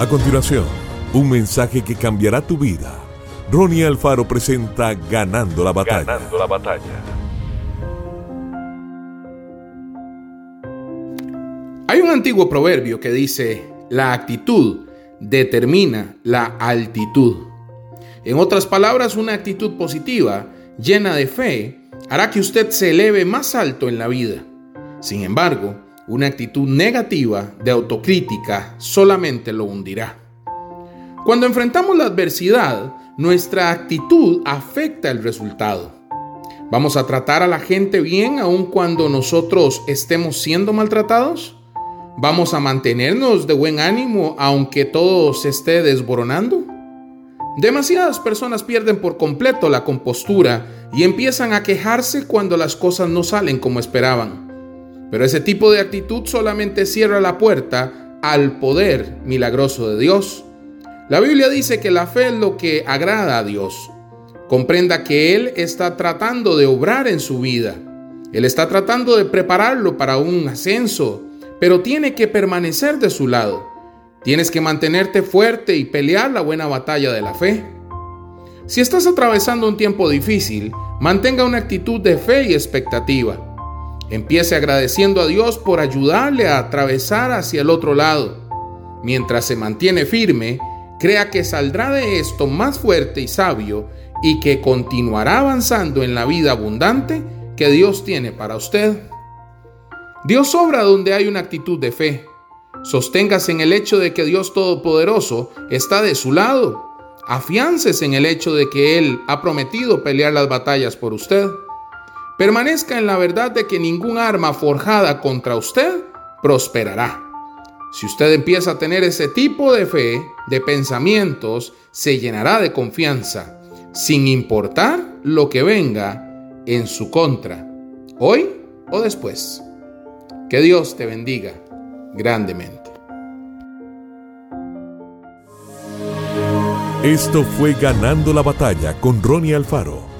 A continuación, un mensaje que cambiará tu vida. Ronnie Alfaro presenta Ganando la batalla. Ganando la batalla. Hay un antiguo proverbio que dice, la actitud determina la altitud. En otras palabras, una actitud positiva, llena de fe, hará que usted se eleve más alto en la vida. Sin embargo, una actitud negativa de autocrítica solamente lo hundirá. Cuando enfrentamos la adversidad, nuestra actitud afecta el resultado. ¿Vamos a tratar a la gente bien aun cuando nosotros estemos siendo maltratados? ¿Vamos a mantenernos de buen ánimo aunque todo se esté desboronando? Demasiadas personas pierden por completo la compostura y empiezan a quejarse cuando las cosas no salen como esperaban. Pero ese tipo de actitud solamente cierra la puerta al poder milagroso de Dios. La Biblia dice que la fe es lo que agrada a Dios. Comprenda que Él está tratando de obrar en su vida. Él está tratando de prepararlo para un ascenso, pero tiene que permanecer de su lado. Tienes que mantenerte fuerte y pelear la buena batalla de la fe. Si estás atravesando un tiempo difícil, mantenga una actitud de fe y expectativa. Empiece agradeciendo a Dios por ayudarle a atravesar hacia el otro lado. Mientras se mantiene firme, crea que saldrá de esto más fuerte y sabio y que continuará avanzando en la vida abundante que Dios tiene para usted. Dios obra donde hay una actitud de fe. Sosténgase en el hecho de que Dios Todopoderoso está de su lado. Afiances en el hecho de que Él ha prometido pelear las batallas por usted. Permanezca en la verdad de que ningún arma forjada contra usted prosperará. Si usted empieza a tener ese tipo de fe, de pensamientos, se llenará de confianza, sin importar lo que venga en su contra, hoy o después. Que Dios te bendiga grandemente. Esto fue Ganando la batalla con Ronnie Alfaro.